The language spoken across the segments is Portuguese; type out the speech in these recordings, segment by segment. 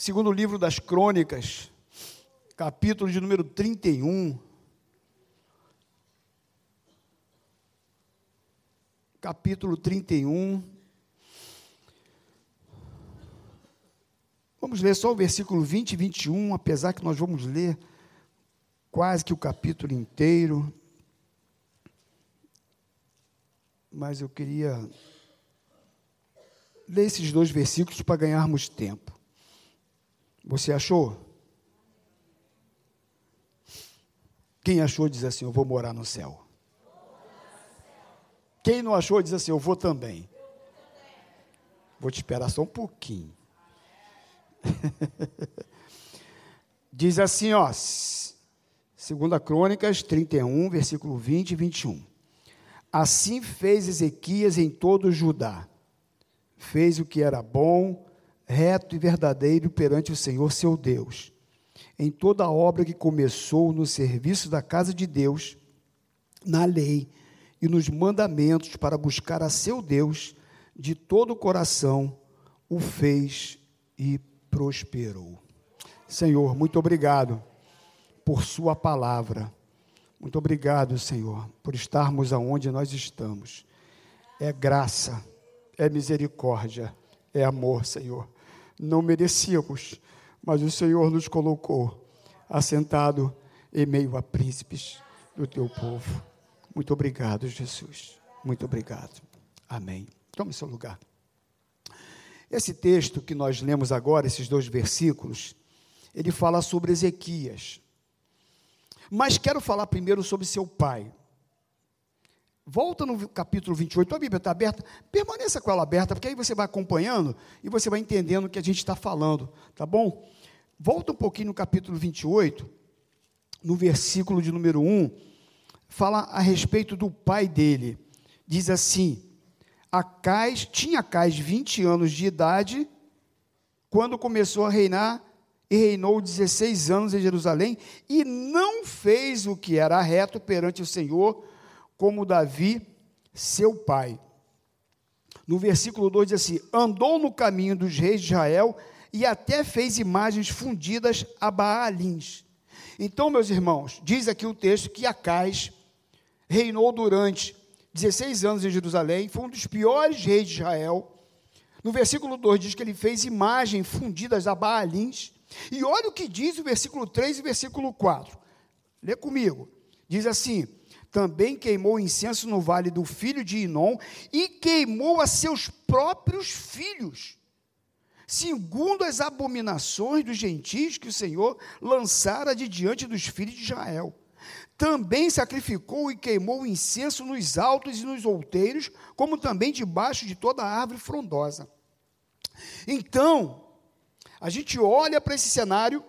Segundo livro das Crônicas, capítulo de número 31. Capítulo 31. Vamos ler só o versículo 20 e 21, apesar que nós vamos ler quase que o capítulo inteiro. Mas eu queria ler esses dois versículos para ganharmos tempo. Você achou? Quem achou diz assim: Eu vou morar no céu. Quem não achou diz assim: Eu vou também. Vou te esperar só um pouquinho. diz assim, ó, 2 Crônicas 31, versículo 20 e 21. Assim fez Ezequias em todo Judá. Fez o que era bom, reto e verdadeiro perante o Senhor seu Deus. Em toda a obra que começou no serviço da casa de Deus, na lei e nos mandamentos para buscar a seu Deus de todo o coração, o fez e prosperou. Senhor, muito obrigado por Sua palavra. Muito obrigado, Senhor, por estarmos aonde nós estamos. É graça, é misericórdia, é amor, Senhor não merecíamos, mas o Senhor nos colocou assentado em meio a príncipes do teu povo. Muito obrigado, Jesus. Muito obrigado. Amém. Tome seu lugar. Esse texto que nós lemos agora, esses dois versículos, ele fala sobre Ezequias. Mas quero falar primeiro sobre seu pai. Volta no capítulo 28, a Bíblia está aberta, permaneça com ela aberta, porque aí você vai acompanhando e você vai entendendo o que a gente está falando, tá bom? Volta um pouquinho no capítulo 28, no versículo de número 1, fala a respeito do pai dele. Diz assim: Acais, tinha Acais 20 anos de idade quando começou a reinar e reinou 16 anos em Jerusalém e não fez o que era reto perante o Senhor como Davi, seu pai. No versículo 2 diz assim: andou no caminho dos reis de Israel e até fez imagens fundidas a Baalins. Então, meus irmãos, diz aqui o texto que Acais reinou durante 16 anos em Jerusalém, foi um dos piores reis de Israel. No versículo 2 diz que ele fez imagens fundidas a Baalins. E olha o que diz o versículo 3 e o versículo 4. Lê comigo. Diz assim: também queimou incenso no vale do filho de Inom e queimou a seus próprios filhos, segundo as abominações dos gentios que o Senhor lançara de diante dos filhos de Israel. Também sacrificou e queimou incenso nos altos e nos outeiros, como também debaixo de toda árvore frondosa. Então, a gente olha para esse cenário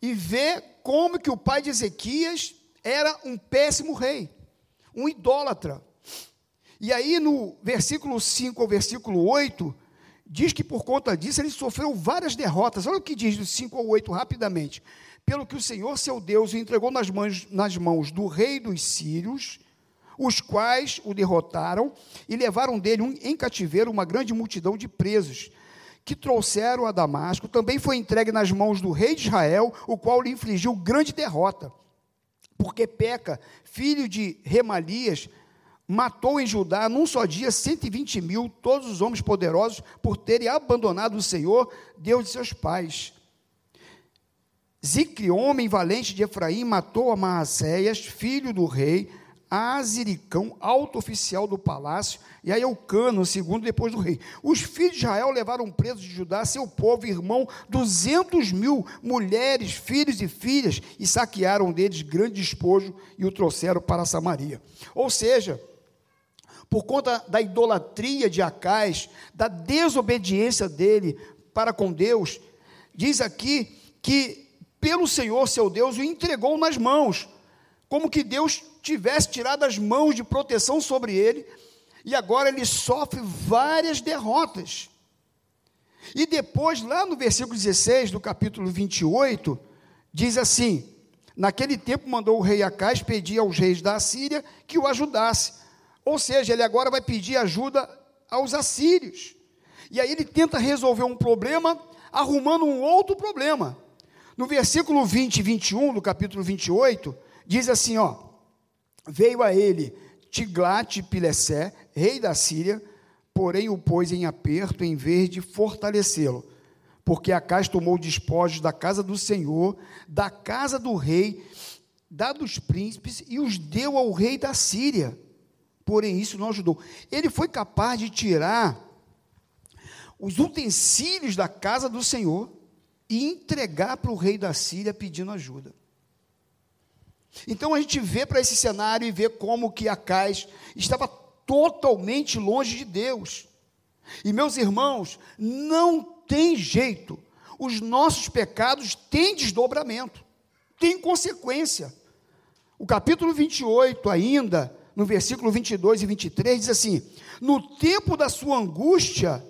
e vê como que o pai de Ezequias era um péssimo rei, um idólatra. E aí, no versículo 5 ao versículo 8, diz que por conta disso ele sofreu várias derrotas. Olha o que diz do 5 ao 8 rapidamente. Pelo que o Senhor, seu Deus, o entregou nas mãos, nas mãos do rei dos sírios, os quais o derrotaram e levaram dele um, em cativeiro uma grande multidão de presos, que trouxeram a Damasco. Também foi entregue nas mãos do rei de Israel, o qual lhe infligiu grande derrota porque Peca, filho de Remalias, matou em Judá num só dia 120 mil, todos os homens poderosos, por terem abandonado o Senhor, Deus de seus pais. Zicre, homem valente de Efraim, matou a Maacéias, filho do rei, Aziricão, alto oficial do palácio, e aí Eucano, segundo depois do rei. Os filhos de Israel levaram presos de Judá, seu povo, irmão, duzentos mil mulheres, filhos e filhas, e saquearam deles grande despojo e o trouxeram para Samaria. Ou seja, por conta da idolatria de Acais, da desobediência dele para com Deus, diz aqui que pelo Senhor seu Deus o entregou nas mãos, como que Deus tivesse tirado as mãos de proteção sobre ele, e agora ele sofre várias derrotas. E depois, lá no versículo 16 do capítulo 28, diz assim: Naquele tempo mandou o rei Acais pedir aos reis da Assíria que o ajudasse. Ou seja, ele agora vai pedir ajuda aos assírios. E aí ele tenta resolver um problema arrumando um outro problema. No versículo 20 e 21 do capítulo 28, diz assim, ó: Veio a ele Tiglat-Pilessé, rei da Síria, porém o pôs em aperto em vez de fortalecê-lo, porque Acais tomou despojos da casa do Senhor, da casa do rei, da dos príncipes e os deu ao rei da Síria. Porém isso não ajudou. Ele foi capaz de tirar os utensílios da casa do Senhor e entregar para o rei da Síria pedindo ajuda. Então a gente vê para esse cenário e vê como que Acais estava totalmente longe de Deus. E meus irmãos, não tem jeito. Os nossos pecados têm desdobramento, têm consequência. O capítulo 28 ainda, no versículo 22 e 23 diz assim: "No tempo da sua angústia,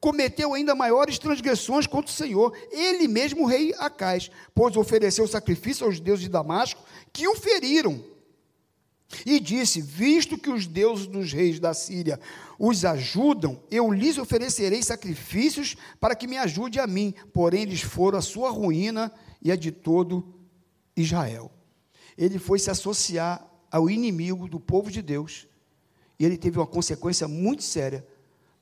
cometeu ainda maiores transgressões contra o Senhor, ele mesmo, o rei Acais, pois ofereceu sacrifício aos deuses de Damasco, que o feriram. E disse: Visto que os deuses dos reis da Síria os ajudam, eu lhes oferecerei sacrifícios para que me ajude a mim. Porém, eles foram a sua ruína e a de todo Israel. Ele foi se associar ao inimigo do povo de Deus. E ele teve uma consequência muito séria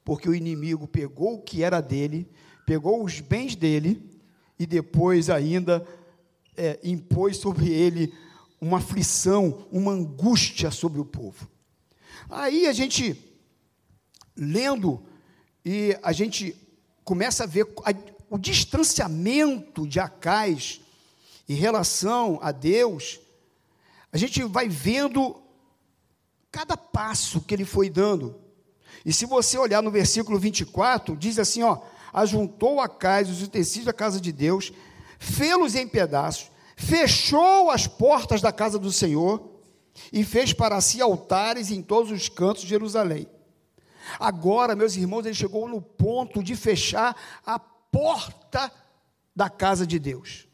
porque o inimigo pegou o que era dele, pegou os bens dele e depois ainda é, impôs sobre ele uma aflição, uma angústia sobre o povo. Aí a gente, lendo, e a gente começa a ver a, o distanciamento de Acais em relação a Deus, a gente vai vendo cada passo que ele foi dando. E se você olhar no versículo 24, diz assim: ó, ajuntou a casa, os utensílios da casa de Deus, fê-los em pedaços, fechou as portas da casa do Senhor e fez para si altares em todos os cantos de Jerusalém. Agora, meus irmãos, ele chegou no ponto de fechar a porta da casa de Deus.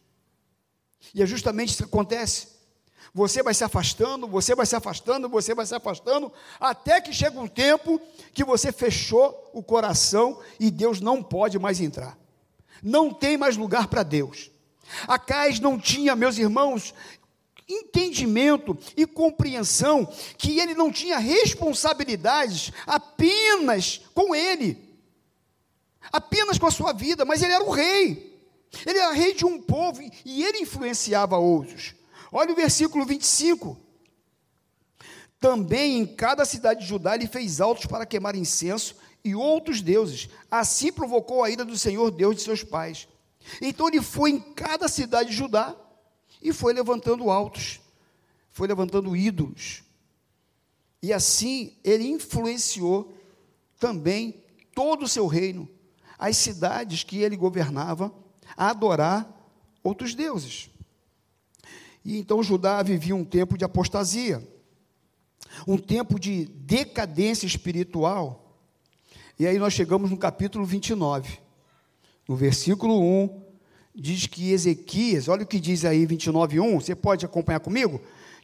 E é justamente isso que acontece. Você vai se afastando, você vai se afastando, você vai se afastando, até que chega um tempo que você fechou o coração e Deus não pode mais entrar. Não tem mais lugar para Deus. Acais não tinha, meus irmãos, entendimento e compreensão que ele não tinha responsabilidades apenas com ele, apenas com a sua vida, mas ele era o rei. Ele era rei de um povo e ele influenciava outros. Olha o versículo 25. Também em cada cidade de Judá ele fez altos para queimar incenso e outros deuses. Assim provocou a ira do Senhor Deus de seus pais. Então ele foi em cada cidade de Judá e foi levantando altos, foi levantando ídolos. E assim ele influenciou também todo o seu reino, as cidades que ele governava, a adorar outros deuses. E então Judá vivia um tempo de apostasia, um tempo de decadência espiritual. E aí nós chegamos no capítulo 29. No versículo 1, diz que Ezequias, olha o que diz aí 29, 1, você pode acompanhar comigo?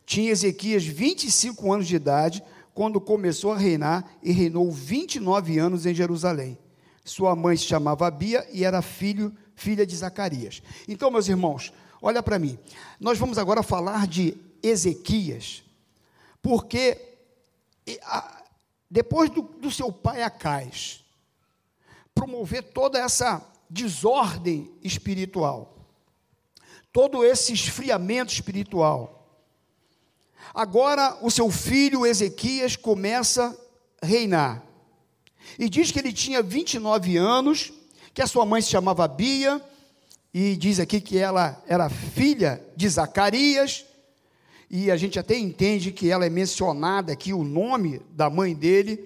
Tinha Ezequias 25 anos de idade quando começou a reinar e reinou 29 anos em Jerusalém. Sua mãe se chamava Abia e era filho, filha de Zacarias. Então, meus irmãos, Olha para mim. Nós vamos agora falar de Ezequias, porque depois do, do seu pai Acais promover toda essa desordem espiritual, todo esse esfriamento espiritual, agora o seu filho Ezequias começa a reinar. E diz que ele tinha 29 anos, que a sua mãe se chamava Bia, e diz aqui que ela era filha de Zacarias, e a gente até entende que ela é mencionada aqui, o nome da mãe dele,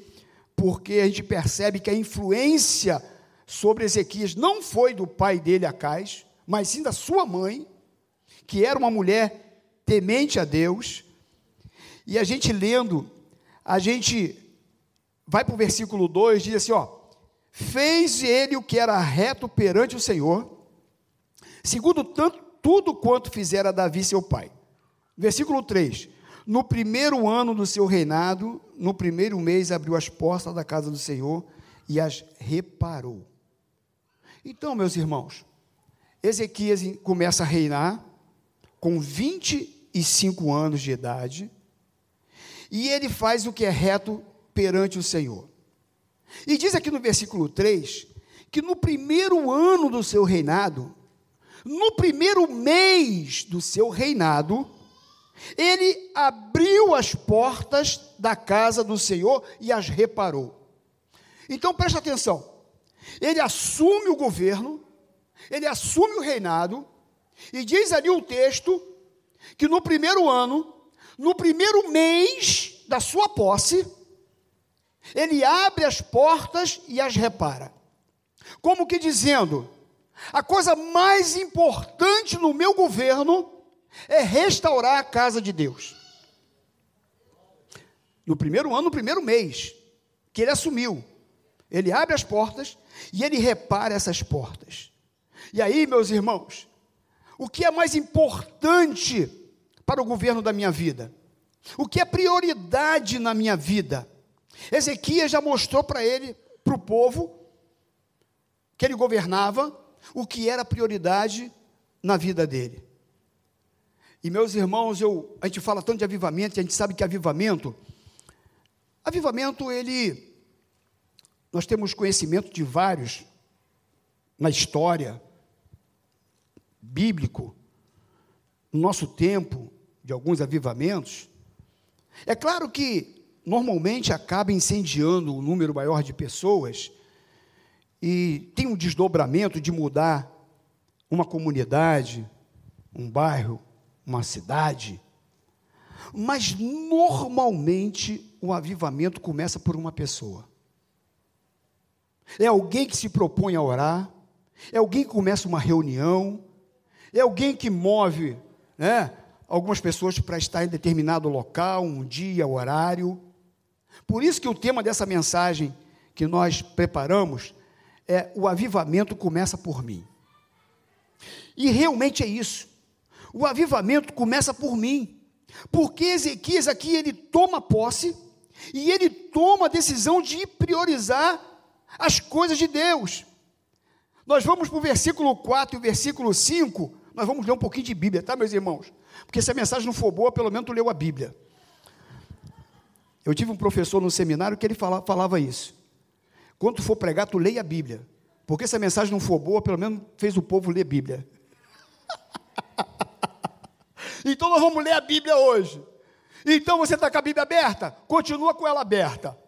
porque a gente percebe que a influência sobre Ezequias não foi do pai dele, Acais, mas sim da sua mãe, que era uma mulher temente a Deus. E a gente lendo, a gente vai para o versículo 2, diz assim: ó, fez ele o que era reto perante o Senhor, segundo tanto, tudo quanto fizera Davi seu pai. Versículo 3: No primeiro ano do seu reinado, no primeiro mês, abriu as portas da casa do Senhor e as reparou. Então, meus irmãos, Ezequias começa a reinar com 25 anos de idade, e ele faz o que é reto perante o Senhor. E diz aqui no versículo 3 que no primeiro ano do seu reinado, no primeiro mês do seu reinado, ele abriu as portas da casa do Senhor e as reparou. Então preste atenção. Ele assume o governo, ele assume o reinado, e diz ali o texto que no primeiro ano, no primeiro mês da sua posse, ele abre as portas e as repara. Como que dizendo: a coisa mais importante no meu governo é restaurar a casa de Deus. No primeiro ano, no primeiro mês, que ele assumiu, ele abre as portas e ele repara essas portas. E aí, meus irmãos, o que é mais importante para o governo da minha vida? O que é prioridade na minha vida? Ezequias já mostrou para ele, para o povo, que ele governava, o que era prioridade na vida dele. E meus irmãos, eu, a gente fala tanto de avivamento, e a gente sabe que avivamento, avivamento, ele, nós temos conhecimento de vários na história, bíblico, no nosso tempo, de alguns avivamentos. É claro que normalmente acaba incendiando um número maior de pessoas e tem um desdobramento de mudar uma comunidade, um bairro, uma cidade. Mas normalmente o avivamento começa por uma pessoa. É alguém que se propõe a orar, é alguém que começa uma reunião, é alguém que move né, algumas pessoas para estar em determinado local, um dia, horário. Por isso que o tema dessa mensagem que nós preparamos é o avivamento começa por mim. E realmente é isso. O avivamento começa por mim. Porque Ezequias aqui ele toma posse e ele toma a decisão de priorizar as coisas de Deus. Nós vamos para o versículo 4 e o versículo 5, nós vamos ler um pouquinho de Bíblia, tá, meus irmãos? Porque se a mensagem não for boa, pelo menos tu leu a Bíblia. Eu tive um professor no seminário que ele falava, falava isso. Quando tu for pregar, tu leia a Bíblia. Porque se a mensagem não for boa, pelo menos fez o povo ler Bíblia. então nós vamos ler a Bíblia hoje. Então você está com a Bíblia aberta? Continua com ela aberta.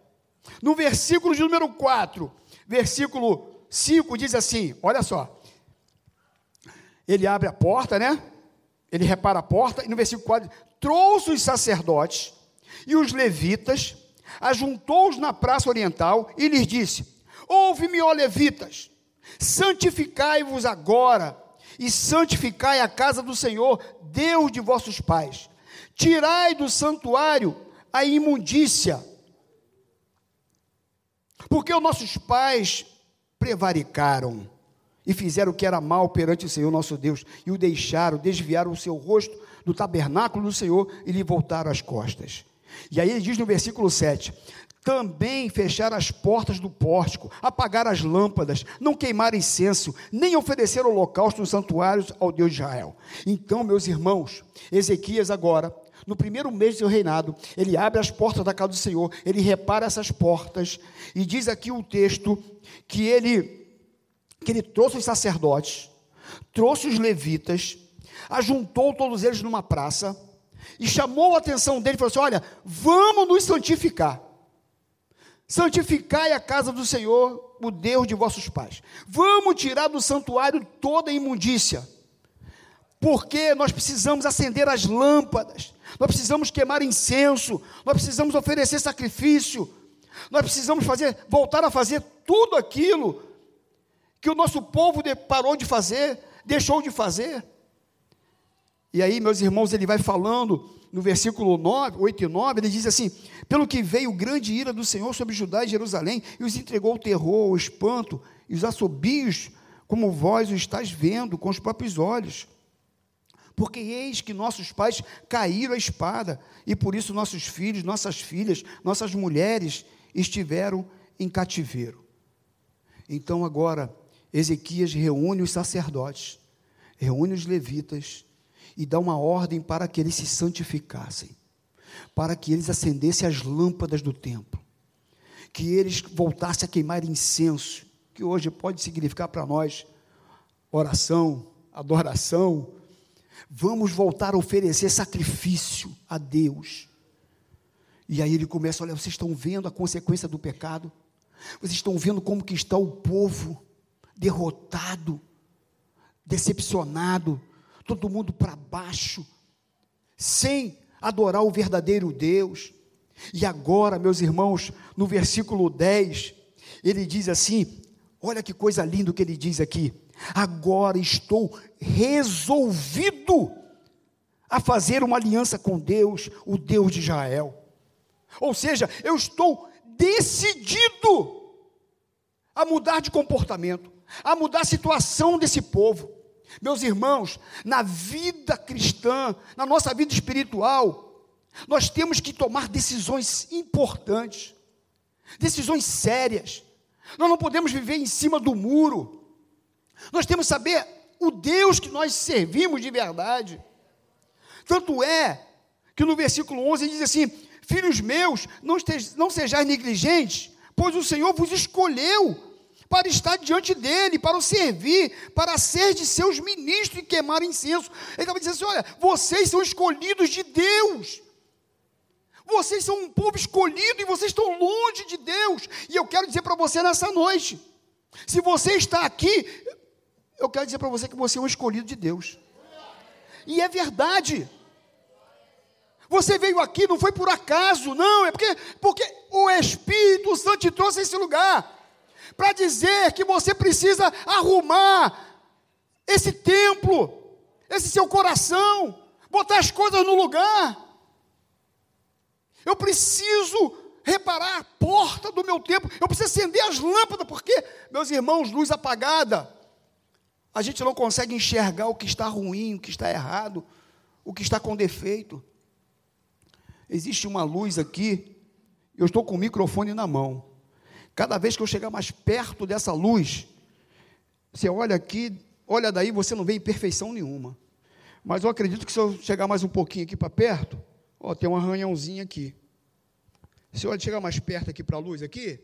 No versículo de número 4, versículo 5 diz assim: olha só. Ele abre a porta, né? Ele repara a porta, e no versículo 4, trouxe os sacerdotes e os levitas, ajuntou-os na praça oriental e lhes disse: Ouve-me, ó levitas, santificai-vos agora e santificai a casa do Senhor, Deus de vossos pais. Tirai do santuário a imundícia, porque os nossos pais prevaricaram e fizeram o que era mal perante o Senhor nosso Deus, e o deixaram, desviaram o seu rosto do tabernáculo do Senhor e lhe voltaram as costas. E aí ele diz no versículo 7: também fechar as portas do pórtico, apagar as lâmpadas, não queimar incenso, nem oferecer holocausto nos santuários ao Deus de Israel. Então, meus irmãos, Ezequias agora, no primeiro mês do seu reinado, ele abre as portas da casa do Senhor, ele repara essas portas, e diz aqui o texto que ele que ele trouxe os sacerdotes, trouxe os levitas, ajuntou todos eles numa praça e chamou a atenção dele e falou assim: Olha, vamos nos santificar. Santificai a casa do Senhor, o Deus de vossos pais. Vamos tirar do santuário toda a imundícia. Porque nós precisamos acender as lâmpadas, nós precisamos queimar incenso, nós precisamos oferecer sacrifício, nós precisamos fazer, voltar a fazer tudo aquilo que o nosso povo parou de fazer, deixou de fazer. E aí, meus irmãos, ele vai falando no versículo 9, 8 e 9, ele diz assim: Pelo que veio grande ira do Senhor sobre Judá e Jerusalém, e os entregou o terror, o espanto e os assobios, como vós o estáis vendo com os próprios olhos. Porque eis que nossos pais caíram à espada, e por isso nossos filhos, nossas filhas, nossas mulheres estiveram em cativeiro. Então agora, Ezequias reúne os sacerdotes, reúne os levitas e dá uma ordem para que eles se santificassem, para que eles acendessem as lâmpadas do templo, que eles voltassem a queimar incenso, que hoje pode significar para nós oração, adoração. Vamos voltar a oferecer sacrifício a Deus. E aí ele começa, olha, vocês estão vendo a consequência do pecado? Vocês estão vendo como que está o povo derrotado, decepcionado, todo mundo para baixo, sem adorar o verdadeiro Deus. E agora, meus irmãos, no versículo 10, ele diz assim: olha que coisa linda que ele diz aqui. Agora estou resolvido a fazer uma aliança com Deus, o Deus de Israel. Ou seja, eu estou decidido a mudar de comportamento, a mudar a situação desse povo. Meus irmãos, na vida cristã, na nossa vida espiritual, nós temos que tomar decisões importantes, decisões sérias. Nós não podemos viver em cima do muro. Nós temos que saber o Deus que nós servimos de verdade. Tanto é que no versículo 11 diz assim: Filhos meus, não, não sejais negligentes, pois o Senhor vos escolheu para estar diante dele, para o servir, para ser de seus ministros e queimar incenso. Ele acaba dizendo assim: olha, vocês são escolhidos de Deus. Vocês são um povo escolhido e vocês estão longe de Deus. E eu quero dizer para você nessa noite: se você está aqui, eu quero dizer para você que você é um escolhido de Deus. E é verdade. Você veio aqui, não foi por acaso, não, é porque, porque o Espírito Santo te trouxe a esse lugar para dizer que você precisa arrumar esse templo, esse seu coração, botar as coisas no lugar. Eu preciso reparar a porta do meu templo, eu preciso acender as lâmpadas, porque, meus irmãos, luz apagada, a gente não consegue enxergar o que está ruim, o que está errado, o que está com defeito. Existe uma luz aqui, eu estou com o microfone na mão. Cada vez que eu chegar mais perto dessa luz, você olha aqui, olha daí, você não vê imperfeição nenhuma. Mas eu acredito que se eu chegar mais um pouquinho aqui para perto, ó, tem um arranhãozinho aqui. Se eu chegar mais perto aqui para a luz aqui,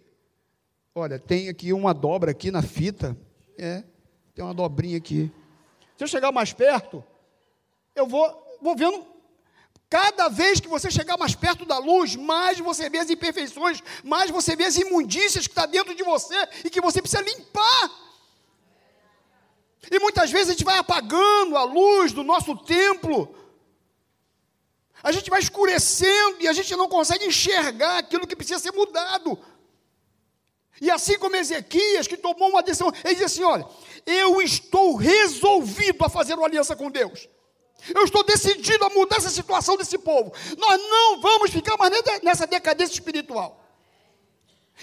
olha, tem aqui uma dobra aqui na fita, é, tem uma dobrinha aqui. Se eu chegar mais perto, eu vou, vou vendo Cada vez que você chegar mais perto da luz, mais você vê as imperfeições, mais você vê as imundícias que está dentro de você e que você precisa limpar. E muitas vezes a gente vai apagando a luz do nosso templo, a gente vai escurecendo e a gente não consegue enxergar aquilo que precisa ser mudado. E assim como Ezequias, que tomou uma decisão, ele diz assim: Olha, eu estou resolvido a fazer uma aliança com Deus. Eu estou decidido a mudar essa situação desse povo. Nós não vamos ficar mais nessa decadência espiritual.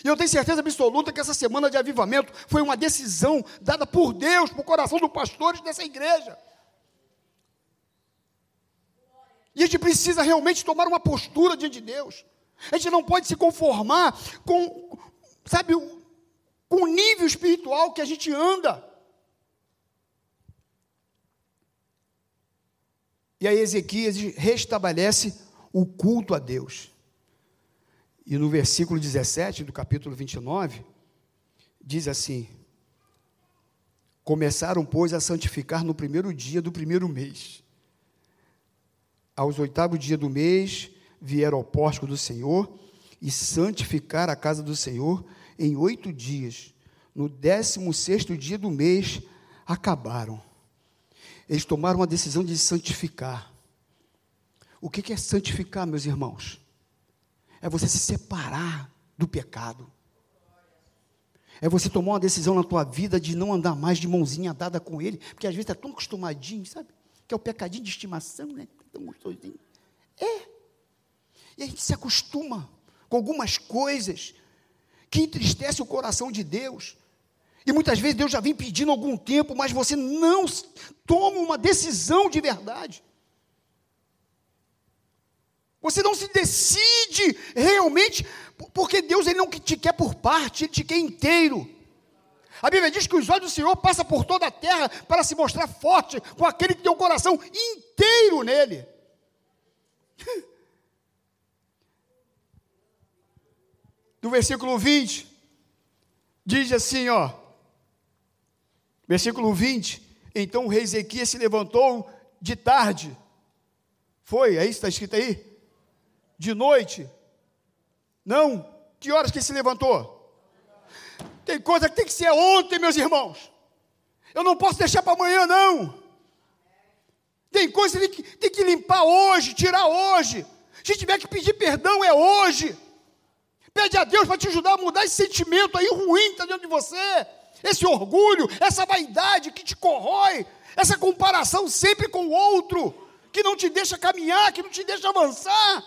E eu tenho certeza absoluta que essa semana de avivamento foi uma decisão dada por Deus, para o coração dos pastores dessa igreja. E a gente precisa realmente tomar uma postura diante de Deus. A gente não pode se conformar com, sabe, com o nível espiritual que a gente anda. E aí Ezequias restabelece o culto a Deus. E no versículo 17 do capítulo 29, diz assim: Começaram, pois, a santificar no primeiro dia do primeiro mês. Aos oitavo dia do mês, vieram ao pórtico do Senhor e santificar a casa do Senhor em oito dias. No décimo sexto dia do mês, acabaram. Eles tomaram uma decisão de santificar. O que é santificar, meus irmãos? É você se separar do pecado. É você tomar uma decisão na tua vida de não andar mais de mãozinha dada com ele, porque às vezes está tão acostumadinho, sabe? Que é o pecadinho de estimação, né? Tão gostosinho. É. E a gente se acostuma com algumas coisas que entristecem o coração de Deus. E muitas vezes Deus já vem pedindo algum tempo, mas você não toma uma decisão de verdade. Você não se decide realmente, porque Deus ele não te quer por parte, Ele te quer inteiro. A Bíblia diz que os olhos do Senhor passam por toda a terra para se mostrar forte com aquele que tem o coração inteiro nele. Do versículo 20, diz assim, ó. Versículo 20: Então o rei Ezequias se levantou de tarde. Foi, é isso está escrito aí? De noite. Não. Que horas que ele se levantou? Tem coisa que tem que ser ontem, meus irmãos. Eu não posso deixar para amanhã, não. Tem coisa que tem que limpar hoje, tirar hoje. Se tiver que pedir perdão, é hoje. Pede a Deus para te ajudar a mudar esse sentimento aí ruim que está dentro de você. Esse orgulho, essa vaidade que te corrói, essa comparação sempre com o outro, que não te deixa caminhar, que não te deixa avançar.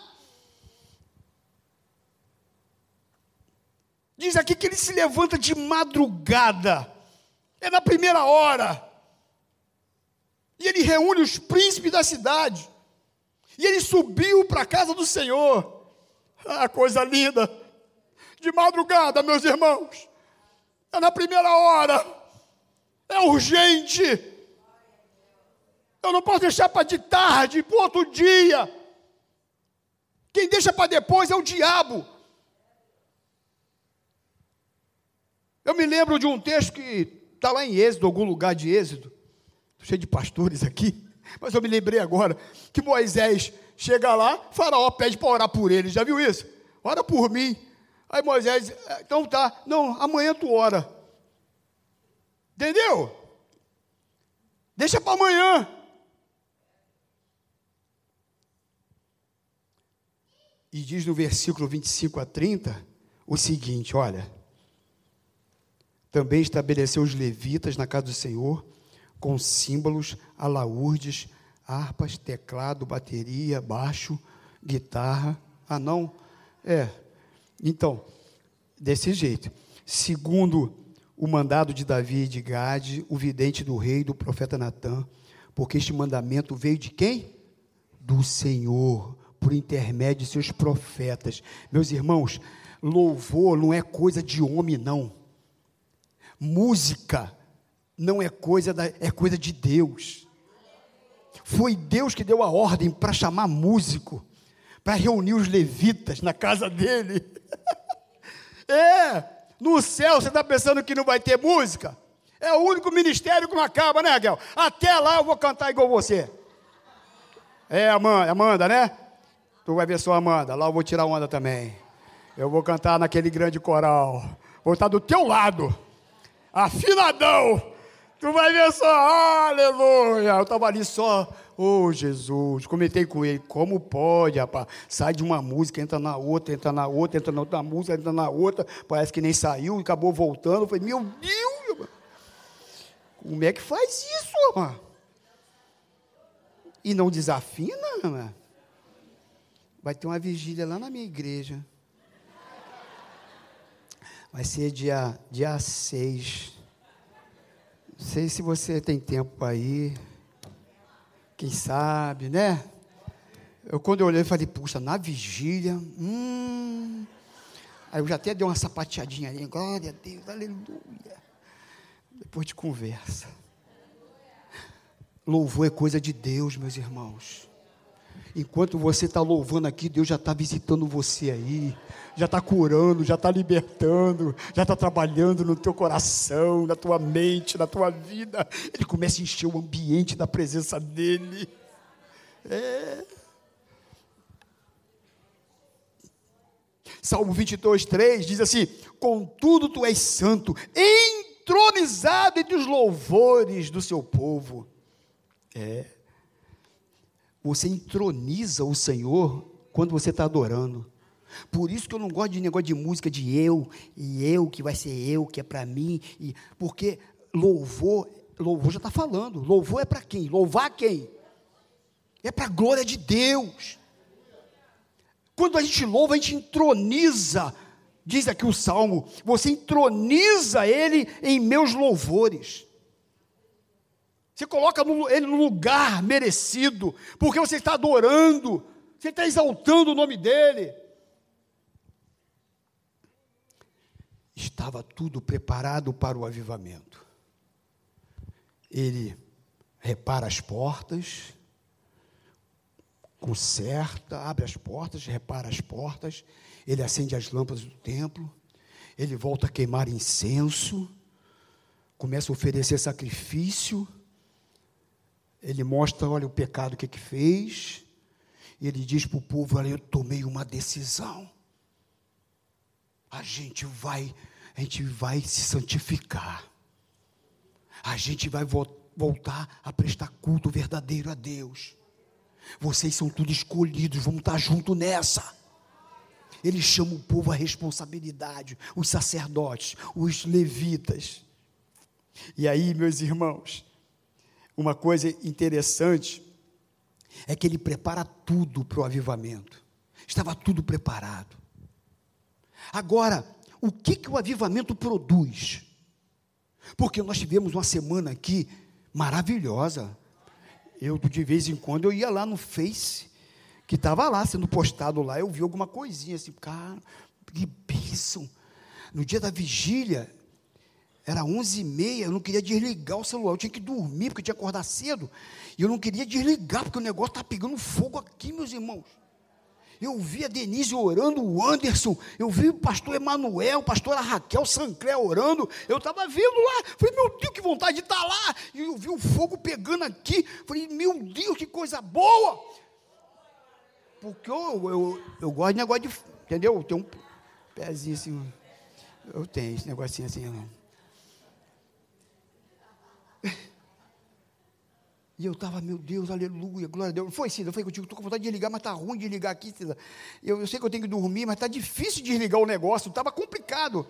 Diz aqui que ele se levanta de madrugada, é na primeira hora, e ele reúne os príncipes da cidade, e ele subiu para a casa do Senhor. Ah, coisa linda! De madrugada, meus irmãos, é na primeira hora, é urgente. Eu não posso deixar para de tarde, para outro dia. Quem deixa para depois é o diabo. Eu me lembro de um texto que está lá em Êxodo, algum lugar de Êxodo. Cheio de pastores aqui, mas eu me lembrei agora que Moisés chega lá, Faraó pede para orar por ele. Já viu isso? Ora por mim. Aí Moisés, é, então tá, não, amanhã tu ora. Entendeu? Deixa para amanhã. E diz no versículo 25 a 30 o seguinte: olha. Também estabeleceu os levitas na casa do Senhor, com símbolos, alaúrdes, harpas, teclado, bateria, baixo, guitarra. Ah, não? É. Então, desse jeito. Segundo o mandado de Davi e de Gade, o vidente do rei, do profeta Natã, porque este mandamento veio de quem? Do Senhor, por intermédio de seus profetas. Meus irmãos, louvor não é coisa de homem, não. Música não é coisa da, é coisa de Deus. Foi Deus que deu a ordem para chamar músico, para reunir os levitas na casa dele. é, no céu você está pensando que não vai ter música? É o único ministério que não acaba, né, Raquel? Até lá eu vou cantar igual você. É, Amanda, Amanda, né? Tu vai ver só Amanda, lá eu vou tirar onda também. Eu vou cantar naquele grande coral. Vou estar do teu lado afinadão. Tu vai ver só, aleluia. Eu estava ali só, oh Jesus. Comentei com ele, como pode, rapaz? Sai de uma música, entra na outra, entra na outra, entra na outra música, entra na outra. Parece que nem saiu acabou voltando. Eu falei, meu Deus, como é que faz isso, mano? E não desafina, mano? Vai ter uma vigília lá na minha igreja. Vai ser dia, dia 6. Sei se você tem tempo ir. Quem sabe, né? Eu, quando eu olhei, falei, puxa, na vigília, hum. Aí eu já até dei uma sapateadinha ali, glória a Deus, aleluia. Depois de conversa. Louvor é coisa de Deus, meus irmãos. Enquanto você está louvando aqui, Deus já está visitando você aí, já está curando, já está libertando, já está trabalhando no teu coração, na tua mente, na tua vida. Ele começa a encher o ambiente da presença dEle. É. Salmo 22, 3 diz assim: Contudo, tu és santo, entronizado entre os louvores do seu povo. É. Você entroniza o Senhor quando você está adorando. Por isso que eu não gosto de negócio de música de eu, e eu, que vai ser eu, que é para mim. E, porque louvor, louvor já está falando. Louvor é para quem? Louvar quem? É para a glória de Deus. Quando a gente louva, a gente entroniza, diz aqui o salmo, você entroniza ele em meus louvores. Você coloca ele no lugar merecido, porque você está adorando, você está exaltando o nome dele. Estava tudo preparado para o avivamento. Ele repara as portas, conserta, abre as portas, repara as portas, ele acende as lâmpadas do templo, ele volta a queimar incenso, começa a oferecer sacrifício, ele mostra, olha, o pecado que, que fez, e ele diz para o povo: olha, eu tomei uma decisão. A gente vai, a gente vai se santificar. A gente vai vo voltar a prestar culto verdadeiro a Deus. Vocês são tudo escolhidos, vamos estar junto nessa. Ele chama o povo à responsabilidade, os sacerdotes, os levitas. E aí, meus irmãos, uma coisa interessante é que ele prepara tudo para o avivamento. Estava tudo preparado. Agora, o que, que o avivamento produz? Porque nós tivemos uma semana aqui maravilhosa. Eu, de vez em quando, eu ia lá no Face, que estava lá sendo postado lá, eu vi alguma coisinha assim, cara, que bênção. No dia da vigília, era onze e meia, eu não queria desligar o celular, eu tinha que dormir, porque eu tinha que acordar cedo, e eu não queria desligar, porque o negócio estava pegando fogo aqui, meus irmãos. Eu vi a Denise orando, o Anderson, eu vi o pastor Emanuel, pastora Raquel Sancré orando, eu estava vendo lá, falei, meu Deus, que vontade de estar tá lá, e eu vi o fogo pegando aqui, falei, meu Deus, que coisa boa, porque eu, eu, eu gosto de negócio de, entendeu? Tem um pezinho assim, eu tenho esse negocinho assim, não. E eu estava, meu Deus, aleluia, glória a Deus. Foi, Cida, foi contigo, estou com vontade de desligar, mas está ruim de ligar aqui, Cida. Eu, eu sei que eu tenho que dormir, mas está difícil de desligar o negócio, estava complicado.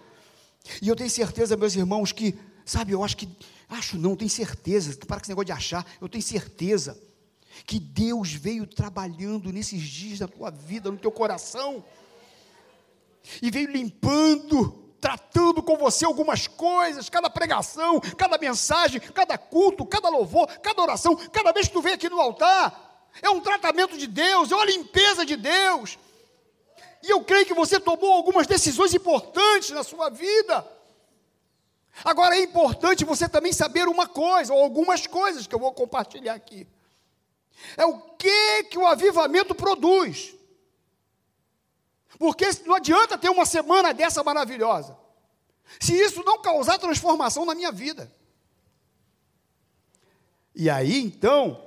E eu tenho certeza, meus irmãos, que, sabe, eu acho que, acho não, tenho certeza, para com esse negócio de achar, eu tenho certeza que Deus veio trabalhando nesses dias da tua vida, no teu coração, e veio limpando, tratando com você algumas coisas, cada pregação, cada mensagem, cada culto, cada louvor, cada oração, cada vez que tu vem aqui no altar, é um tratamento de Deus, é uma limpeza de Deus. E eu creio que você tomou algumas decisões importantes na sua vida. Agora é importante você também saber uma coisa, ou algumas coisas que eu vou compartilhar aqui. É o que que o avivamento produz. Porque não adianta ter uma semana dessa maravilhosa, se isso não causar transformação na minha vida. E aí então,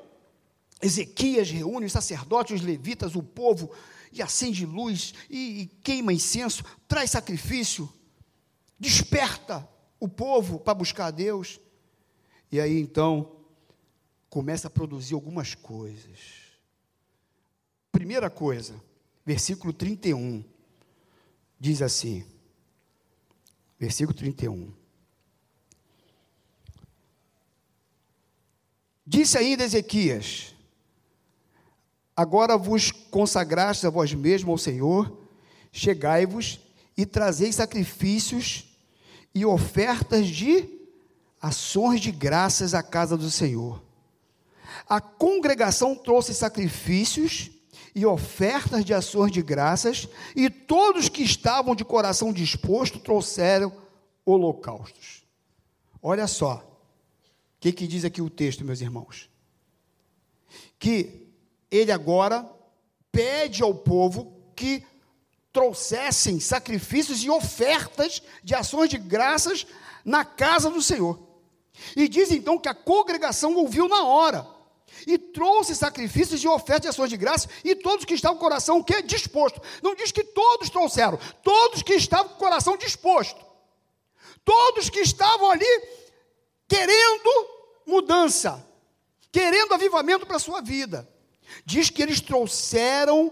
Ezequias reúne os sacerdotes, os levitas, o povo, e acende luz, e, e queima incenso, traz sacrifício, desperta o povo para buscar a Deus. E aí então, começa a produzir algumas coisas. Primeira coisa, versículo 31, diz assim, versículo 31. Disse ainda Ezequias: Agora vos consagrastes a vós mesmos ao Senhor, chegai-vos e trazei sacrifícios e ofertas de ações de graças à casa do Senhor. A congregação trouxe sacrifícios e ofertas de ações de graças, e todos que estavam de coração disposto trouxeram holocaustos. Olha só, o que, que diz aqui o texto, meus irmãos? Que ele agora pede ao povo que trouxessem sacrifícios e ofertas de ações de graças na casa do Senhor. E diz então que a congregação ouviu na hora e trouxe sacrifícios e ofertas de ações de graça, e todos que estavam com o coração que disposto. Não diz que todos trouxeram, todos que estavam com o coração disposto. Todos que estavam ali querendo mudança, querendo avivamento para a sua vida. Diz que eles trouxeram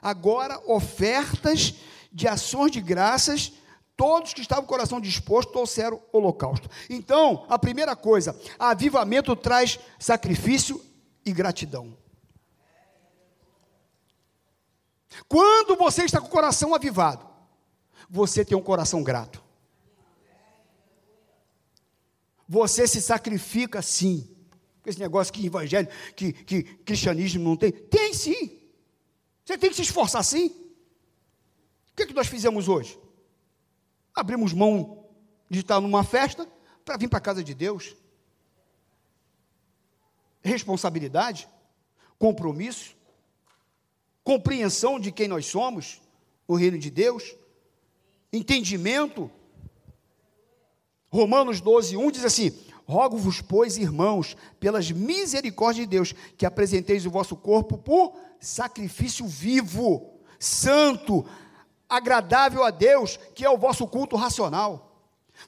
agora ofertas de ações de graças Todos que estavam com o coração disposto trouxeram holocausto. Então, a primeira coisa, avivamento traz sacrifício e gratidão. Quando você está com o coração avivado, você tem um coração grato. Você se sacrifica sim. Esse negócio que evangelho, que, que cristianismo não tem. Tem sim. Você tem que se esforçar sim. O que, é que nós fizemos hoje? Abrimos mão de estar numa festa para vir para a casa de Deus. Responsabilidade, compromisso, compreensão de quem nós somos, o reino de Deus, entendimento. Romanos 12, 1 diz assim: Rogo-vos, pois, irmãos, pelas misericórdias de Deus, que apresenteis o vosso corpo por sacrifício vivo, santo, agradável a Deus, que é o vosso culto racional.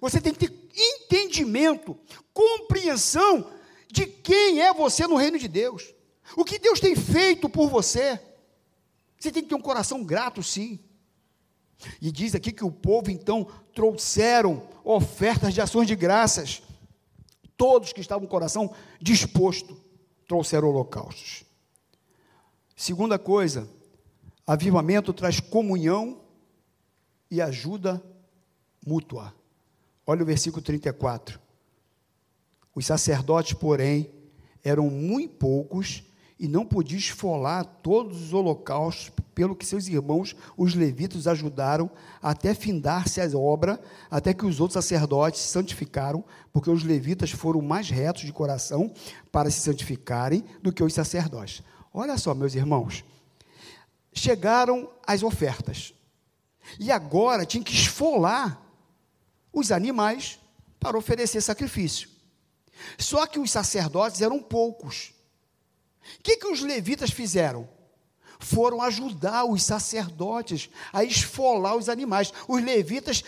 Você tem que ter entendimento, compreensão de quem é você no reino de Deus. O que Deus tem feito por você. Você tem que ter um coração grato, sim. E diz aqui que o povo então trouxeram ofertas de ações de graças. Todos que estavam com o coração disposto trouxeram holocaustos. Segunda coisa, avivamento traz comunhão e ajuda mútua. Olha o versículo 34. Os sacerdotes, porém, eram muito poucos e não podia esfolar todos os holocaustos, pelo que seus irmãos, os levitas, ajudaram até findar-se a obra, até que os outros sacerdotes se santificaram, porque os levitas foram mais retos de coração para se santificarem do que os sacerdotes. Olha só, meus irmãos, chegaram as ofertas, e agora tinha que esfolar os animais para oferecer sacrifício. Só que os sacerdotes eram poucos. O que, que os levitas fizeram? Foram ajudar os sacerdotes a esfolar os animais. Os levitas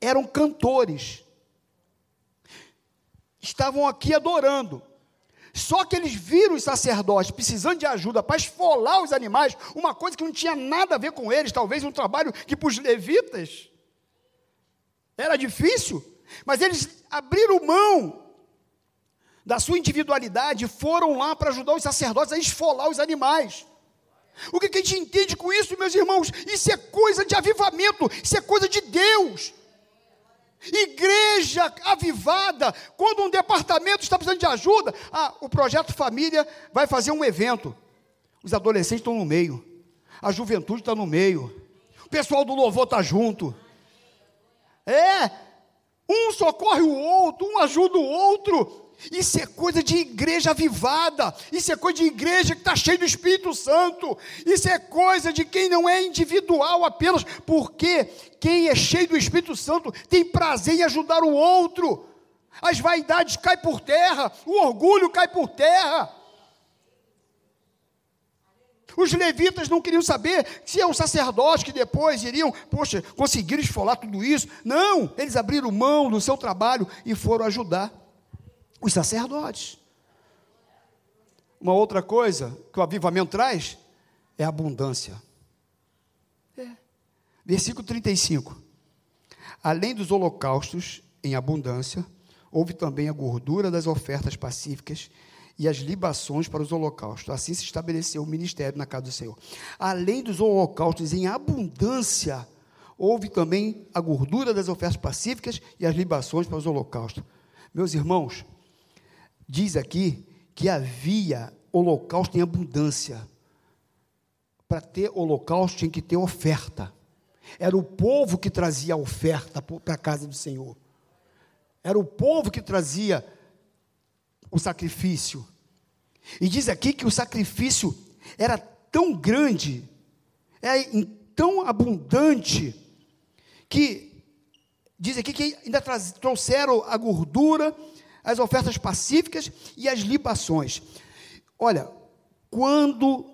eram cantores. Estavam aqui adorando. Só que eles viram os sacerdotes precisando de ajuda para esfolar os animais, uma coisa que não tinha nada a ver com eles, talvez um trabalho que para os levitas era difícil, mas eles abriram mão da sua individualidade, foram lá para ajudar os sacerdotes a esfolar os animais. O que, que a gente entende com isso, meus irmãos? Isso é coisa de avivamento, isso é coisa de Deus. Igreja avivada, quando um departamento está precisando de ajuda, ah, o projeto família vai fazer um evento. Os adolescentes estão no meio, a juventude está no meio, o pessoal do louvor está junto. É, um socorre o outro, um ajuda o outro. Isso é coisa de igreja avivada, isso é coisa de igreja que está cheia do Espírito Santo, isso é coisa de quem não é individual apenas, porque quem é cheio do Espírito Santo tem prazer em ajudar o outro, as vaidades caem por terra, o orgulho cai por terra. Os levitas não queriam saber se é um sacerdote que depois iriam, poxa, conseguiram esfolar tudo isso. Não, eles abriram mão do seu trabalho e foram ajudar os sacerdotes. Uma outra coisa que o avivamento traz é a abundância. É. Versículo 35. Além dos holocaustos em abundância, houve também a gordura das ofertas pacíficas e as libações para os holocaustos. Assim se estabeleceu o ministério na casa do Senhor. Além dos holocaustos em abundância, houve também a gordura das ofertas pacíficas e as libações para os holocaustos. Meus irmãos, diz aqui que havia holocausto em abundância. Para ter holocausto tinha que ter oferta. Era o povo que trazia a oferta para a casa do Senhor. Era o povo que trazia o sacrifício. E diz aqui que o sacrifício era tão grande, é tão abundante, que diz aqui que ainda trouxeram a gordura as ofertas pacíficas e as libações. Olha, quando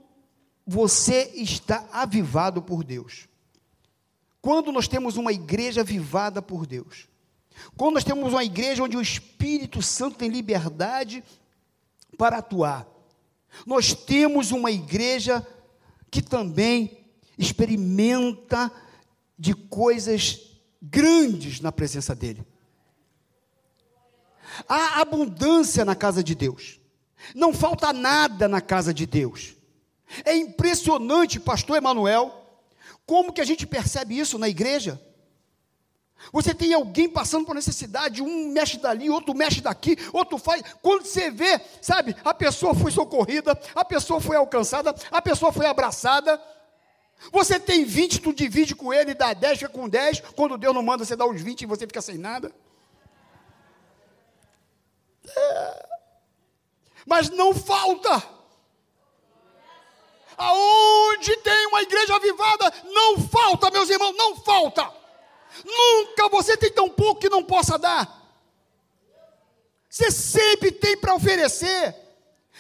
você está avivado por Deus, quando nós temos uma igreja avivada por Deus, quando nós temos uma igreja onde o Espírito Santo tem liberdade para atuar, nós temos uma igreja que também experimenta de coisas grandes na presença dEle. Há abundância na casa de Deus. Não falta nada na casa de Deus. É impressionante, pastor Emanuel, como que a gente percebe isso na igreja? Você tem alguém passando por necessidade, um mexe dali, outro mexe daqui, outro faz. Quando você vê, sabe, a pessoa foi socorrida, a pessoa foi alcançada, a pessoa foi abraçada. Você tem 20, tu divide com ele, dá 10, fica com 10. Quando Deus não manda, você dá os 20 e você fica sem nada. É. Mas não falta. Aonde tem uma igreja avivada, não falta, meus irmãos, não falta. Nunca você tem tão pouco que não possa dar. Você sempre tem para oferecer.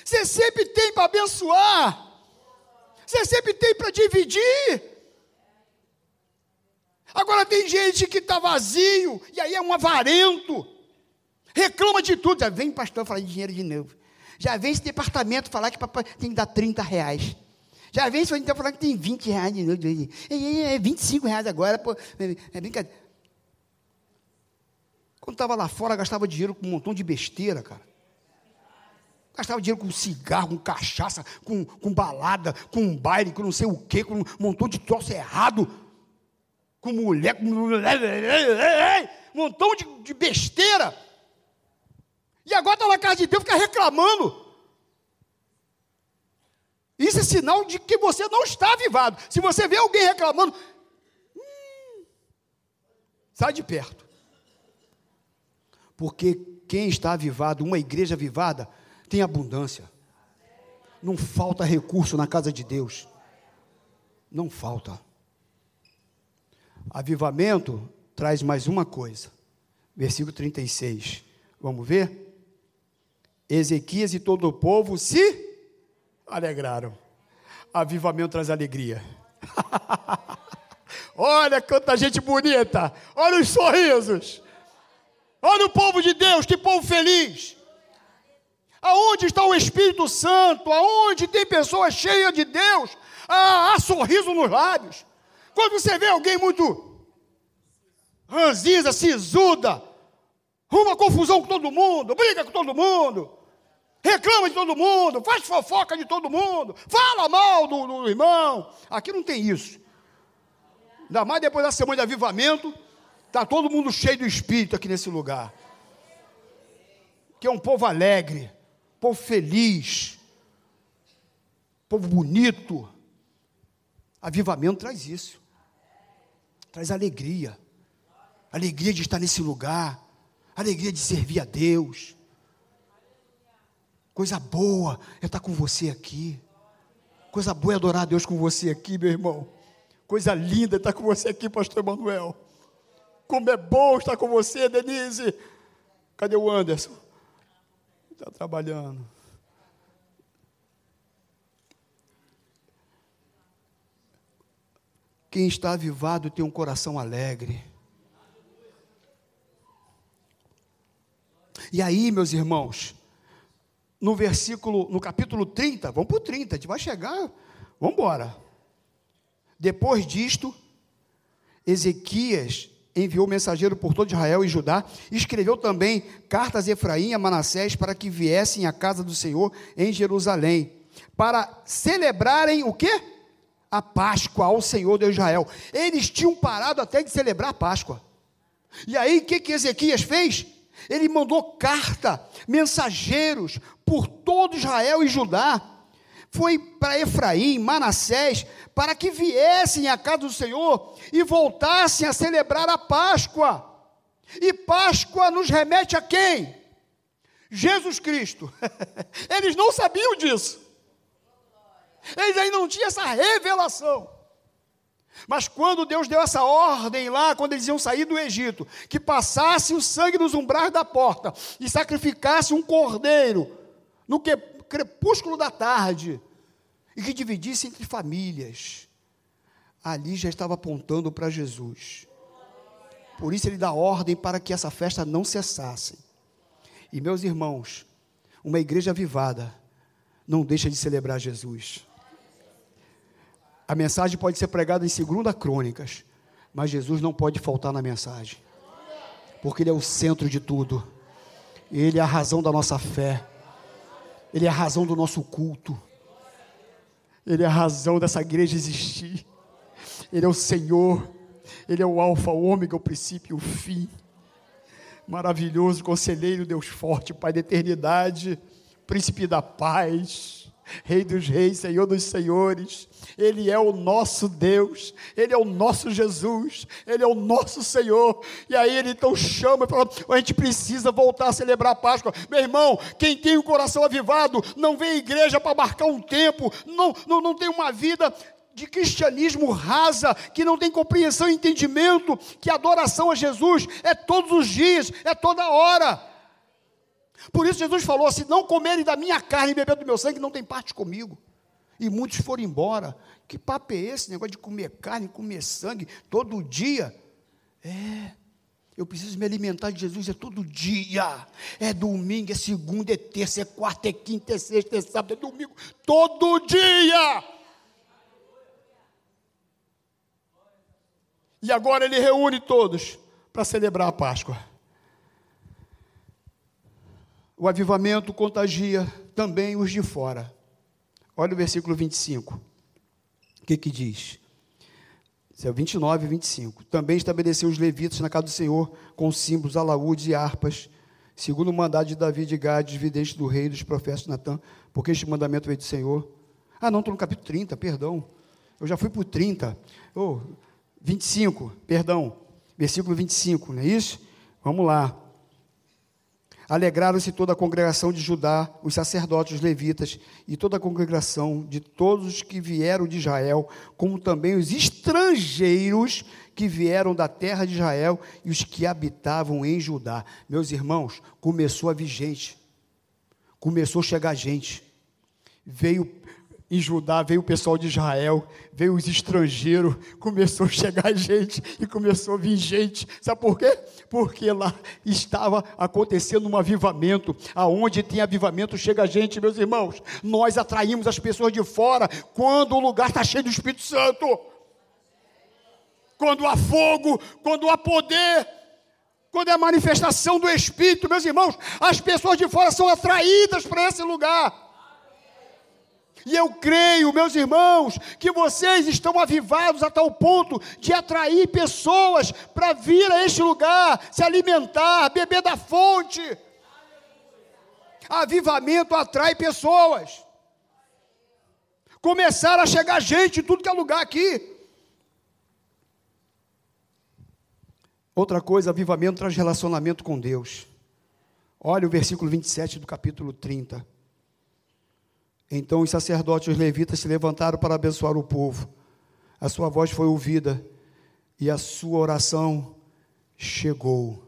Você sempre tem para abençoar. Você sempre tem para dividir. Agora tem gente que está vazio, e aí é um avarento, reclama de tudo. Já vem pastor falar de dinheiro de novo. Já vem esse departamento falar que papai tem que dar 30 reais. Já vem esse então falar que tem 20 reais de novo. É, é 25 reais agora, pô, é brincadeira. Quando estava lá fora, gastava dinheiro com um montão de besteira, cara. Gastava dinheiro com cigarro, com cachaça, com, com balada, com baile, com não sei o quê, com um montão de troço errado com mulher, com montão de, de besteira. E agora está na casa de Deus, fica reclamando. Isso é sinal de que você não está avivado. Se você vê alguém reclamando, hum, sai de perto. Porque quem está avivado, uma igreja avivada, tem abundância. Não falta recurso na casa de Deus. Não falta. Avivamento traz mais uma coisa. Versículo 36. Vamos ver? Ezequias e todo o povo se alegraram. Avivamento traz alegria. Olha quanta gente bonita. Olha os sorrisos. Olha o povo de Deus, que povo feliz. Aonde está o Espírito Santo? Aonde tem pessoas cheias de Deus? Ah, há sorriso nos lábios. Quando você vê alguém muito ranziza, sisuda, uma confusão com todo mundo, briga com todo mundo, reclama de todo mundo, faz fofoca de todo mundo, fala mal do, do irmão. Aqui não tem isso. Ainda mais depois da semana de avivamento, está todo mundo cheio do espírito aqui nesse lugar. Que é um povo alegre, povo feliz, povo bonito. Avivamento traz isso traz alegria. Alegria de estar nesse lugar, alegria de servir a Deus. Coisa boa é estar com você aqui. Coisa boa é adorar a Deus com você aqui, meu irmão. Coisa linda é estar com você aqui, pastor Emanuel. Como é bom estar com você, Denise. Cadê o Anderson? Está trabalhando. Quem está avivado tem um coração alegre. E aí, meus irmãos, no versículo, no capítulo 30, vamos para o 30, a gente vai chegar, vamos embora. Depois disto, Ezequias enviou mensageiro por todo Israel e Judá, escreveu também cartas a Efraim e a Manassés para que viessem à casa do Senhor em Jerusalém, para celebrarem o quê? a Páscoa ao Senhor de Israel. Eles tinham parado até de celebrar a Páscoa. E aí, o que, que Ezequias fez? Ele mandou carta, mensageiros por todo Israel e Judá. Foi para Efraim, Manassés, para que viessem à casa do Senhor e voltassem a celebrar a Páscoa. E Páscoa nos remete a quem? Jesus Cristo. Eles não sabiam disso. Eles ainda não tinham essa revelação. Mas quando Deus deu essa ordem lá, quando eles iam sair do Egito, que passasse o sangue nos umbrais da porta e sacrificasse um cordeiro no crepúsculo da tarde e que dividisse entre famílias, ali já estava apontando para Jesus. Por isso ele dá ordem para que essa festa não cessasse. E meus irmãos, uma igreja avivada não deixa de celebrar Jesus. A mensagem pode ser pregada em segunda crônicas, mas Jesus não pode faltar na mensagem. Porque ele é o centro de tudo. Ele é a razão da nossa fé. Ele é a razão do nosso culto. Ele é a razão dessa igreja existir. Ele é o Senhor. Ele é o alfa, o ômega, o princípio e o fim. Maravilhoso, conselheiro, Deus forte, Pai da eternidade, príncipe da paz. Rei dos reis, Senhor dos senhores. Ele é o nosso Deus, Ele é o nosso Jesus, Ele é o nosso Senhor. E aí Ele então chama e fala: a gente precisa voltar a celebrar a Páscoa. Meu irmão, quem tem o coração avivado, não vem à igreja para marcar um tempo, não, não, não tem uma vida de cristianismo rasa, que não tem compreensão e entendimento, que adoração a Jesus é todos os dias, é toda hora. Por isso Jesus falou: se não comerem da minha carne e beber do meu sangue, não tem parte comigo. E muitos foram embora. Que papo é esse? Negócio de comer carne, comer sangue todo dia. É. Eu preciso me alimentar de Jesus é todo dia. É domingo, é segunda, é terça, é quarta, é quinta, é sexta, é sábado, é domingo. Todo dia. E agora ele reúne todos para celebrar a Páscoa. O avivamento contagia também os de fora. Olha o versículo 25. O que que diz? Isso é o 29 e 25. Também estabeleceu os levitas na casa do Senhor com símbolos, alaúdes e harpas, segundo o mandado de Davi de Gade, vidente do rei dos profetas Natan, porque este mandamento veio do Senhor. Ah, não, estou no capítulo 30, perdão. Eu já fui para o 30. Oh, 25, perdão. Versículo 25, não é isso? Vamos lá. Alegraram-se toda a congregação de Judá, os sacerdotes, os levitas e toda a congregação de todos os que vieram de Israel, como também os estrangeiros que vieram da terra de Israel e os que habitavam em Judá. Meus irmãos, começou a vir gente, começou a chegar gente, veio em Judá veio o pessoal de Israel, veio os estrangeiros, começou a chegar gente e começou a vir gente. Sabe por quê? Porque lá estava acontecendo um avivamento. Aonde tem avivamento chega gente, meus irmãos. Nós atraímos as pessoas de fora quando o lugar está cheio do Espírito Santo. Quando há fogo, quando há poder, quando é a manifestação do Espírito, meus irmãos, as pessoas de fora são atraídas para esse lugar. E eu creio, meus irmãos, que vocês estão avivados a tal ponto de atrair pessoas para vir a este lugar, se alimentar, beber da fonte. Avivamento atrai pessoas. Começaram a chegar gente tudo que é lugar aqui. Outra coisa, avivamento traz relacionamento com Deus. Olha o versículo 27 do capítulo 30. Então os sacerdotes e os levitas se levantaram para abençoar o povo. A sua voz foi ouvida e a sua oração chegou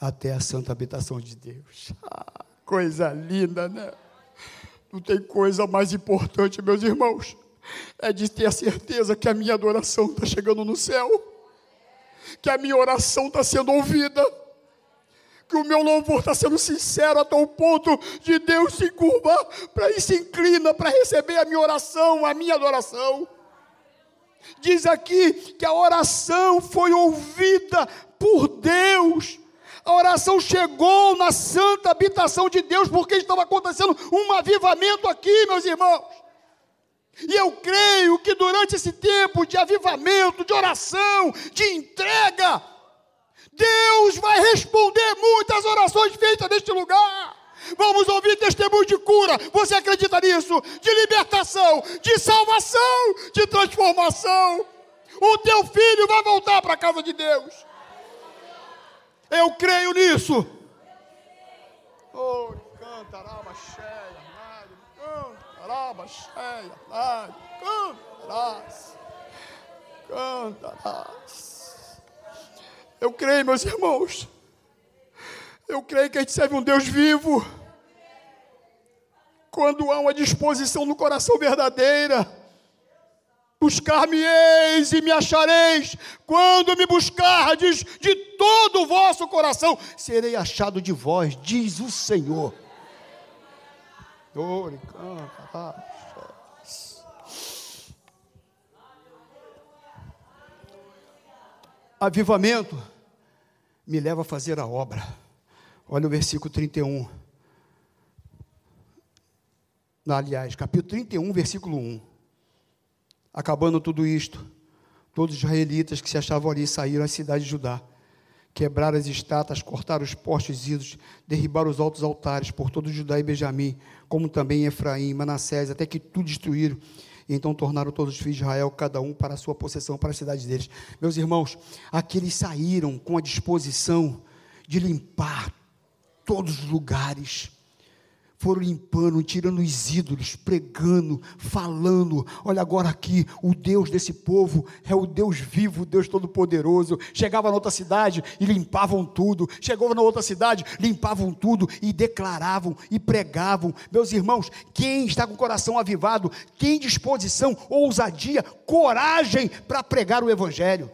até a santa habitação de Deus. Ah, coisa linda, né? Não tem coisa mais importante, meus irmãos, é de ter a certeza que a minha adoração está chegando no céu, que a minha oração está sendo ouvida que o meu louvor está sendo sincero a tal ponto de Deus se curva para e se inclina para receber a minha oração, a minha adoração. Diz aqui que a oração foi ouvida por Deus. A oração chegou na santa habitação de Deus, porque estava acontecendo um avivamento aqui, meus irmãos. E eu creio que durante esse tempo de avivamento, de oração, de entrega, Deus vai responder muitas orações feitas neste lugar. Vamos ouvir testemunho de cura. Você acredita nisso? De libertação, de salvação, de transformação. O teu filho vai voltar para a casa de Deus. Eu creio nisso. Oh, canta, raba cheia, canta, raba cheia, canta, canta, eu creio, meus irmãos. Eu creio que a gente serve um Deus vivo. Quando há uma disposição no coração verdadeira, buscar-me-eis e me achareis. Quando me buscardes de todo o vosso coração, serei achado de vós, diz o Senhor. Avivamento me leva a fazer a obra. Olha o versículo 31. Aliás, capítulo 31, versículo 1. Acabando tudo isto, todos os israelitas que se achavam ali saíram à cidade de Judá, quebrar as estátuas, cortar os postes ídolos, derribar os altos altares por todo Judá e Benjamim, como também Efraim, Manassés, até que tudo destruíram. Então tornaram todos os filhos de Israel, cada um para a sua possessão, para a cidade deles. Meus irmãos, aqueles saíram com a disposição de limpar todos os lugares foram limpando, tirando os ídolos, pregando, falando. Olha agora aqui, o Deus desse povo é o Deus vivo, o Deus todo-poderoso. Chegava na outra cidade e limpavam tudo. Chegava na outra cidade, limpavam tudo e declaravam e pregavam. Meus irmãos, quem está com o coração avivado, tem disposição, ousadia, coragem para pregar o Evangelho,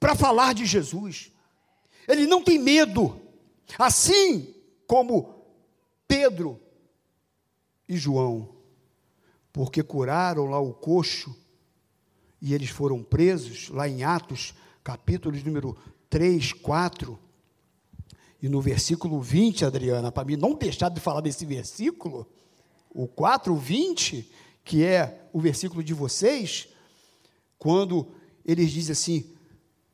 para falar de Jesus. Ele não tem medo. Assim como Pedro e João, porque curaram lá o coxo e eles foram presos, lá em Atos, capítulo número 3, 4. E no versículo 20, Adriana, para mim não deixar de falar desse versículo, o 4, 20, que é o versículo de vocês, quando eles dizem assim: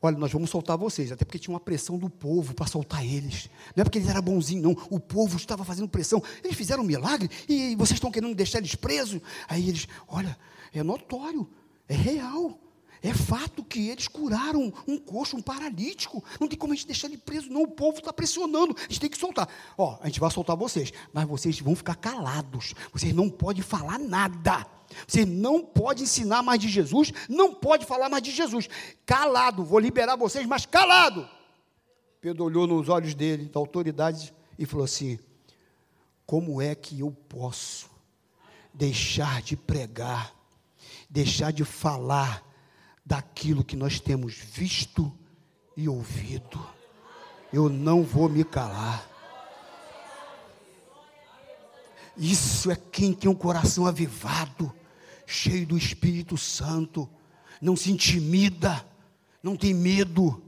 Olha, nós vamos soltar vocês, até porque tinha uma pressão do povo para soltar eles. Não é porque eles eram bonzinhos, não. O povo estava fazendo pressão. Eles fizeram um milagre e vocês estão querendo deixar eles presos. Aí eles, olha, é notório, é real. É fato que eles curaram um coxo, um paralítico. Não tem como a gente deixar ele preso, não. O povo está pressionando. A gente tem que soltar. Ó, a gente vai soltar vocês, mas vocês vão ficar calados. Vocês não podem falar nada. Você não pode ensinar mais de Jesus, não pode falar mais de Jesus. Calado, vou liberar vocês, mas calado. Pedro olhou nos olhos dele, da autoridade, e falou assim: Como é que eu posso deixar de pregar, deixar de falar daquilo que nós temos visto e ouvido? Eu não vou me calar. Isso é quem tem um coração avivado, cheio do Espírito Santo, não se intimida, não tem medo,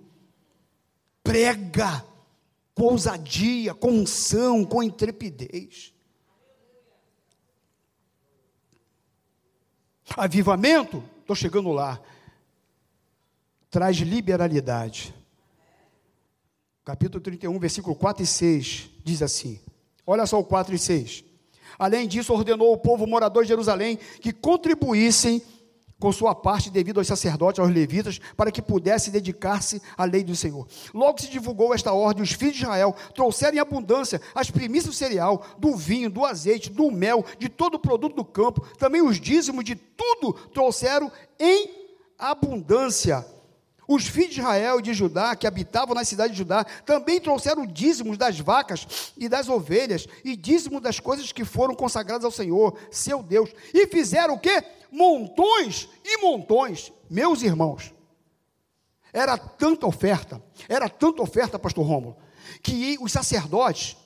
prega com ousadia, com unção, com intrepidez. Avivamento, estou chegando lá, traz liberalidade. Capítulo 31, versículo 4 e 6 diz assim: Olha só o 4 e 6. Além disso, ordenou ao povo morador de Jerusalém que contribuíssem com sua parte devido aos sacerdotes, aos levitas, para que pudesse dedicar-se à lei do Senhor. Logo se divulgou esta ordem, os filhos de Israel trouxeram em abundância as primícias do cereal, do vinho, do azeite, do mel, de todo o produto do campo, também os dízimos de tudo trouxeram em abundância os filhos de Israel e de Judá, que habitavam na cidade de Judá, também trouxeram dízimos das vacas e das ovelhas, e dízimo das coisas que foram consagradas ao Senhor, seu Deus, e fizeram o quê? Montões e montões, meus irmãos. Era tanta oferta, era tanta oferta, pastor Rômulo, que os sacerdotes,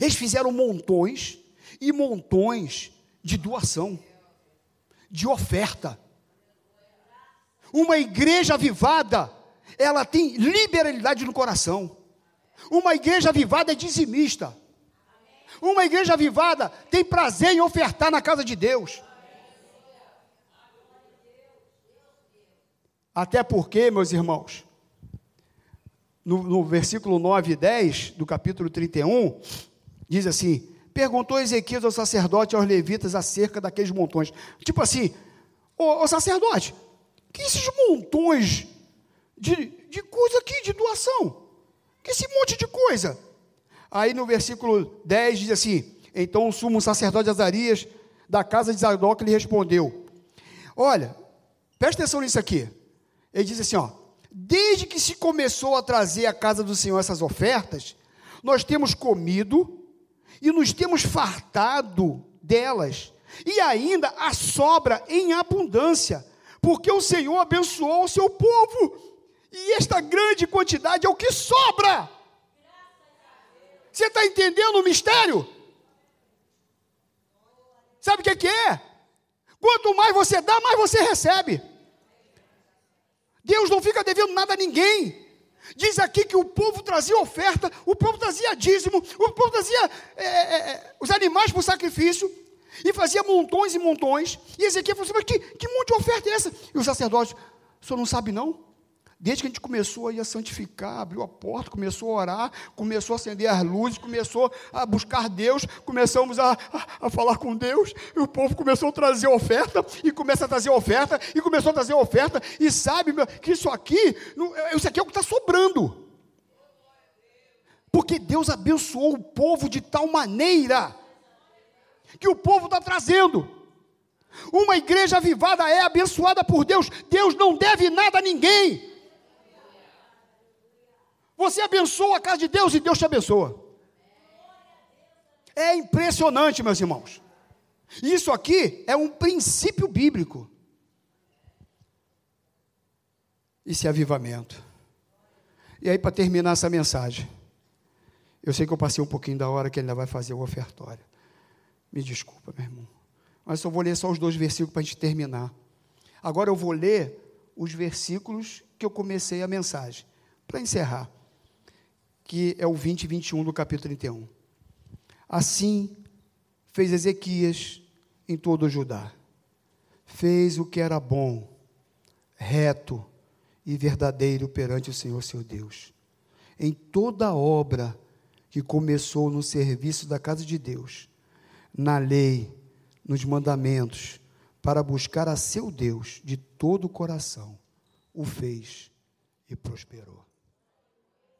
eles fizeram montões e montões de doação, de oferta. Uma igreja avivada, ela tem liberalidade no coração. Uma igreja avivada é dizimista. Uma igreja avivada tem prazer em ofertar na casa de Deus. Até porque, meus irmãos, no, no, versículo 9 e 10 do capítulo 31, diz assim: Perguntou Ezequias ao sacerdote e aos levitas acerca daqueles montões. Tipo assim, ô, ô sacerdote, que esses montões de, de coisa aqui, de doação? Que esse monte de coisa? Aí no versículo 10 diz assim: Então o sumo sacerdote Azarias, da casa de Zadok, lhe respondeu: Olha, presta atenção nisso aqui. Ele diz assim: ó, Desde que se começou a trazer à casa do Senhor essas ofertas, nós temos comido e nos temos fartado delas, e ainda a sobra em abundância porque o Senhor abençoou o seu povo, e esta grande quantidade é o que sobra. Você está entendendo o mistério? Sabe o que, que é? Quanto mais você dá, mais você recebe. Deus não fica devendo nada a ninguém. Diz aqui que o povo trazia oferta, o povo trazia dízimo, o povo trazia é, é, é os animais para o sacrifício, e fazia montões e montões. E Ezequiel falou assim: Mas que, que monte de oferta é essa? E o sacerdote, o senhor não sabe não? Desde que a gente começou a, santificar, abriu a porta, começou a orar, começou a acender as luzes, começou a buscar Deus, começamos a, a, a, falar com Deus, e o povo começou a trazer oferta, e começa a trazer oferta, e começou a trazer oferta, e sabe que isso aqui, isso aqui é o que está sobrando. Porque Deus abençoou o povo de tal maneira que o povo está trazendo. Uma igreja avivada é abençoada por Deus. Deus não deve nada a ninguém. Você abençoa a casa de Deus e Deus te abençoa. É impressionante, meus irmãos. Isso aqui é um princípio bíblico. Esse avivamento. E aí, para terminar essa mensagem, eu sei que eu passei um pouquinho da hora que ele ainda vai fazer o ofertório. Me desculpa, meu irmão. Mas só vou ler só os dois versículos para a gente terminar. Agora eu vou ler os versículos que eu comecei a mensagem, para encerrar que é o 20 e 21 do capítulo 31. Assim fez Ezequias em todo o Judá. Fez o que era bom, reto e verdadeiro perante o Senhor seu Deus. Em toda a obra que começou no serviço da casa de Deus, na lei, nos mandamentos, para buscar a seu Deus de todo o coração, o fez e prosperou.